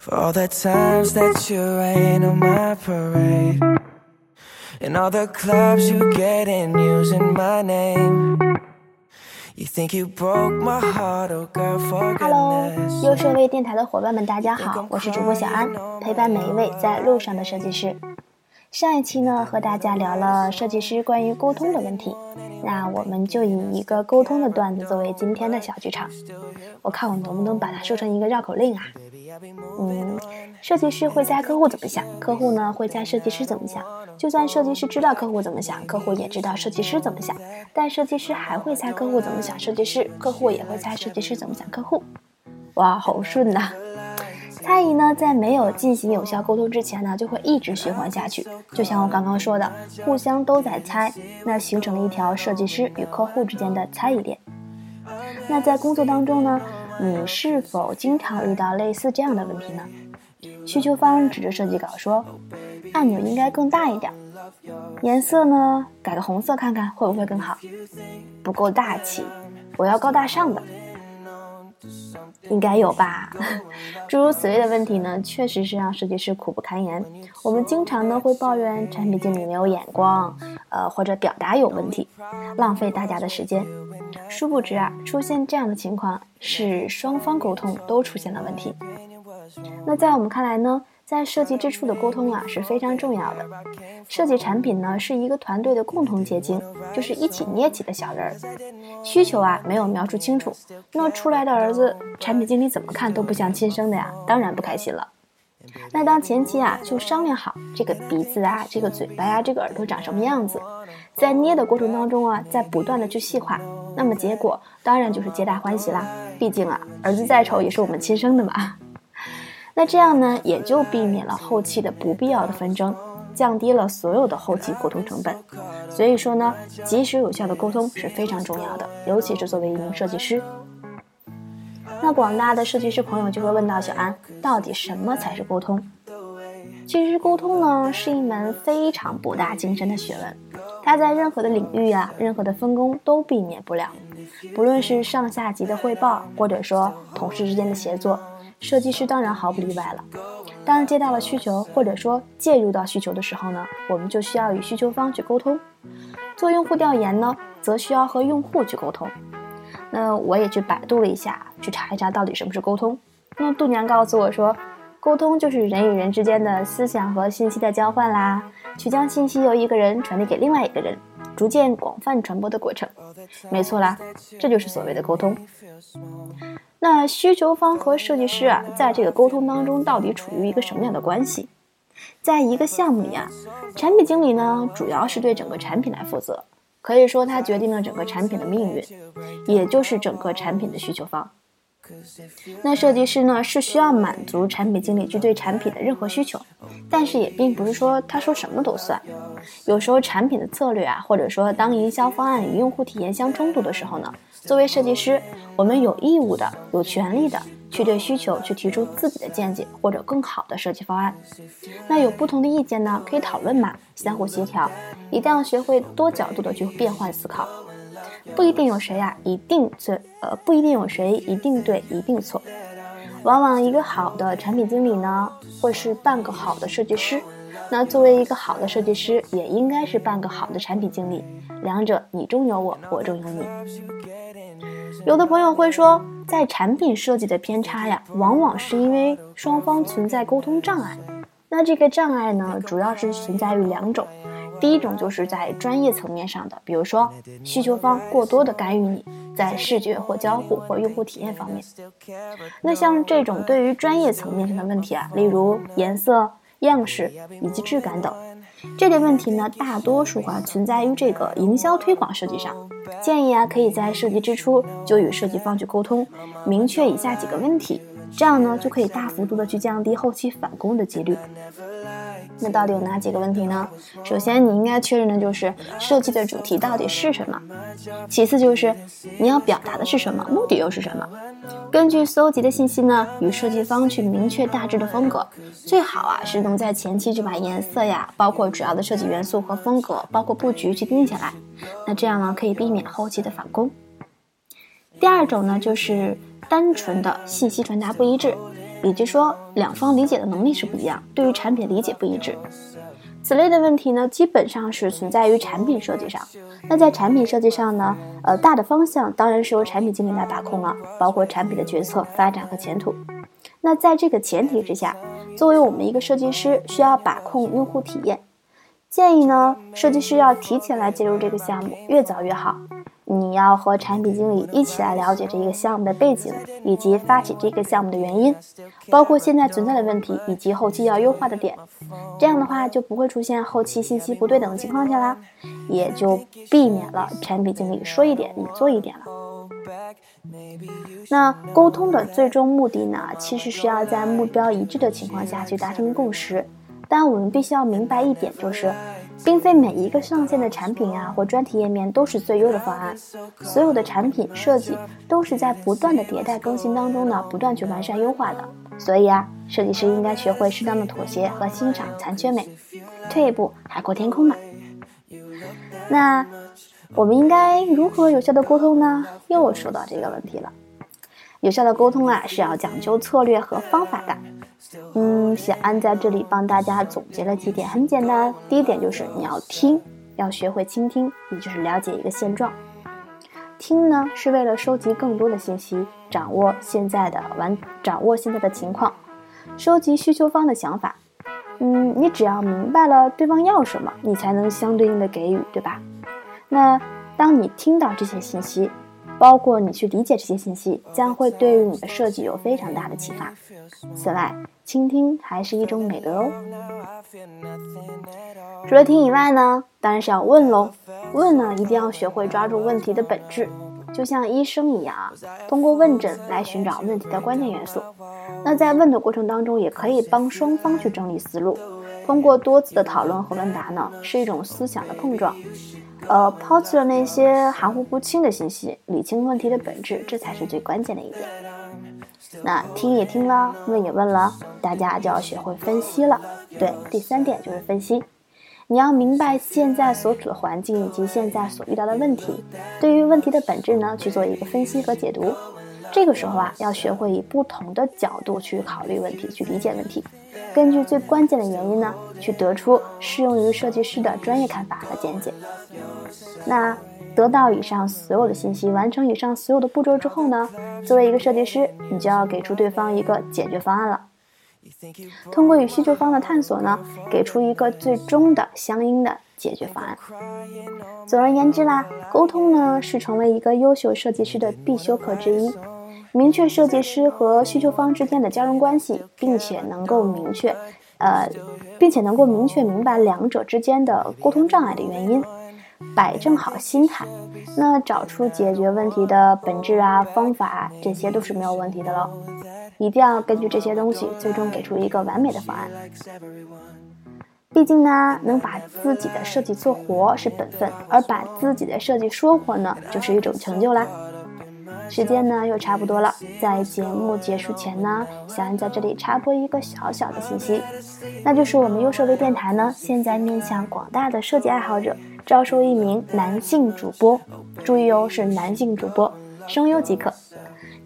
For all the times that you rain on my parade. And all the clubs you get in using my name. You think you broke my heart, oh girl, for Hello，goodness. 优设微电台的伙伴们，大家好，我是主播小安，陪伴每一位在路上的设计师。上一期呢，和大家聊了设计师关于沟通的问题，那我们就以一个沟通的段子作为今天的小剧场。我看我能不能把它说成一个绕口令啊？嗯，设计师会猜客户怎么想，客户呢会猜设计师怎么想。就算设计师知道客户怎么想，客户也知道设计师怎么想，但设计师还会猜客户怎么想设计师，客户也会猜设计师怎么想客户。哇，好顺呐、猜疑呢，在没有进行有效沟通之前呢，就会一直循环下去。就像我刚刚说的，互相都在猜，那形成了一条设计师与客户之间的猜疑链。那在工作当中呢，你是否经常遇到类似这样的问题呢？需求方指着设计稿说：“按钮应该更大一点，颜色呢改个红色看看会不会更好？不够大气，我要高大上的。”应该有吧，诸如此类的问题呢，确实是让设计师苦不堪言。我们经常呢会抱怨产品经理没有眼光，呃，或者表达有问题，浪费大家的时间。殊不知啊，出现这样的情况是双方沟通都出现了问题。那在我们看来呢，在设计之初的沟通啊是非常重要的。设计产品呢是一个团队的共同结晶，就是一起捏起的小人儿。需求啊没有描述清楚，那出来的儿子，产品经理怎么看都不像亲生的呀，当然不开心了。那当前期啊就商量好这个鼻子啊、这个嘴巴呀、这个耳朵长什么样子，在捏的过程当中啊，在不断的去细化，那么结果当然就是皆大欢喜啦。毕竟啊，儿子再丑也是我们亲生的嘛。那这样呢，也就避免了后期的不必要的纷争，降低了所有的后期沟通成本。所以说呢，及时有效的沟通是非常重要的，尤其是作为一名设计师。那广大的设计师朋友就会问到小安，到底什么才是沟通？其实沟通呢是一门非常博大精深的学问，它在任何的领域啊，任何的分工都避免不了。不论是上下级的汇报，或者说同事之间的协作，设计师当然毫不例外了。当接到了需求，或者说介入到需求的时候呢，我们就需要与需求方去沟通。做用户调研呢，则需要和用户去沟通。那我也去百度了一下，去查一查到底什么是沟通。那度娘告诉我说，沟通就是人与人之间的思想和信息的交换啦，去将信息由一个人传递给另外一个人，逐渐广泛传播的过程。没错啦，这就是所谓的沟通。那需求方和设计师啊，在这个沟通当中到底处于一个什么样的关系？在一个项目里啊，产品经理呢，主要是对整个产品来负责，可以说它决定了整个产品的命运，也就是整个产品的需求方。那设计师呢，是需要满足产品经理去对产品的任何需求，但是也并不是说他说什么都算。有时候产品的策略啊，或者说当营销方案与用户体验相冲突的时候呢，作为设计师，我们有义务的、有权利的去对需求去提出自己的见解或者更好的设计方案。那有不同的意见呢，可以讨论嘛，相互协调，一定要学会多角度的去变换思考。不一定有谁呀、一定对，呃，不一定有谁一定对，一定错。往往一个好的产品经理呢，会是半个好的设计师。那作为一个好的设计师，也应该是半个好的产品经理。两者你中有我，我中有你。有的朋友会说，在产品设计的偏差呀，往往是因为双方存在沟通障碍。那这个障碍呢，主要是存在于两种。第一种就是在专业层面上的，比如说需求方过多的干预你在视觉或交互或用户体验方面。那像这种对于专业层面上的问题啊，例如颜色、样式以及质感等，这类问题呢，大多数啊存在于这个营销推广设计上。建议啊，可以在设计之初就与设计方去沟通，明确以下几个问题，这样呢就可以大幅度的去降低后期返工的几率。那到底有哪几个问题呢？首先，你应该确认的就是设计的主题到底是什么；其次就是你要表达的是什么，目的又是什么。根据搜集的信息呢，与设计方去明确大致的风格，最好啊是能在前期就把颜色呀，包括主要的设计元素和风格，包括布局去定下来。那这样呢，可以避免后期的返工。第二种呢，就是单纯的信息传达不一致。以及说两方理解的能力是不一样，对于产品理解不一致。此类的问题呢，基本上是存在于产品设计上。那在产品设计上呢，呃，大的方向当然是由产品经理来把控了，包括产品的决策、发展和前途。那在这个前提之下，作为我们一个设计师，需要把控用户体验。建议呢，设计师要提前来介入这个项目，越早越好。你要和产品经理一起来了解这个项目的背景，以及发起这个项目的原因，包括现在存在的问题以及后期要优化的点。这样的话就不会出现后期信息不对等的情况下啦，也就避免了产品经理说一点你做一点了。那沟通的最终目的呢，其实是要在目标一致的情况下去达成共识。但我们必须要明白一点，就是。并非每一个上线的产品啊或专题页面都是最优的方案，所有的产品设计都是在不断的迭代更新当中呢，不断去完善优化的。所以啊，设计师应该学会适当的妥协和欣赏残缺美，退一步海阔天空嘛。那我们应该如何有效的沟通呢？又说到这个问题了。有效的沟通啊，是要讲究策略和方法的。嗯，小安在这里帮大家总结了几点，很简单。第一点就是你要听，要学会倾听，也就是了解一个现状。听呢，是为了收集更多的信息，掌握现在的完，掌握现在的情况，收集需求方的想法。嗯，你只要明白了对方要什么，你才能相对应的给予，对吧？那当你听到这些信息。包括你去理解这些信息，将会对于你的设计有非常大的启发。此外，倾听还是一种美德哦。除了听以外呢，当然是要问喽。问呢，一定要学会抓住问题的本质，就像医生一样啊，通过问诊来寻找问题的关键元素。那在问的过程当中，也可以帮双方去整理思路。通过多次的讨论和问答呢，是一种思想的碰撞。呃，抛弃了那些含糊不清的信息，理清问题的本质，这才是最关键的一点。那听也听了，问也问了，大家就要学会分析了。对，第三点就是分析。你要明白现在所处的环境以及现在所遇到的问题，对于问题的本质呢，去做一个分析和解读。这个时候啊，要学会以不同的角度去考虑问题，去理解问题，根据最关键的原因呢，去得出适用于设计师的专业看法和见解。那得到以上所有的信息，完成以上所有的步骤之后呢，作为一个设计师，你就要给出对方一个解决方案了。通过与需求方的探索呢，给出一个最终的相应的解决方案。总而言之啦，沟通呢是成为一个优秀设计师的必修课之一。明确设计师和需求方之间的交融关系，并且能够明确，呃，并且能够明确明白两者之间的沟通障碍的原因，摆正好心态，那找出解决问题的本质啊、方法啊，这些都是没有问题的了。一定要根据这些东西，最终给出一个完美的方案。毕竟呢，能把自己的设计做活是本分，而把自己的设计说活呢，就是一种成就啦。时间呢又差不多了，在节目结束前呢，小安在这里插播一个小小的信息，那就是我们优设微电台呢，现在面向广大的设计爱好者招收一名男性主播，注意哦，是男性主播，声优即可。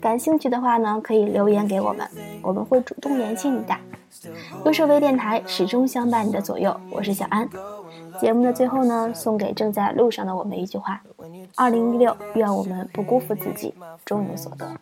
感兴趣的话呢，可以留言给我们，我们会主动联系你的。优设微电台始终相伴你的左右，我是小安。节目的最后呢，送给正在路上的我们一句话：二零一六，愿我们不辜负自己，终有所得。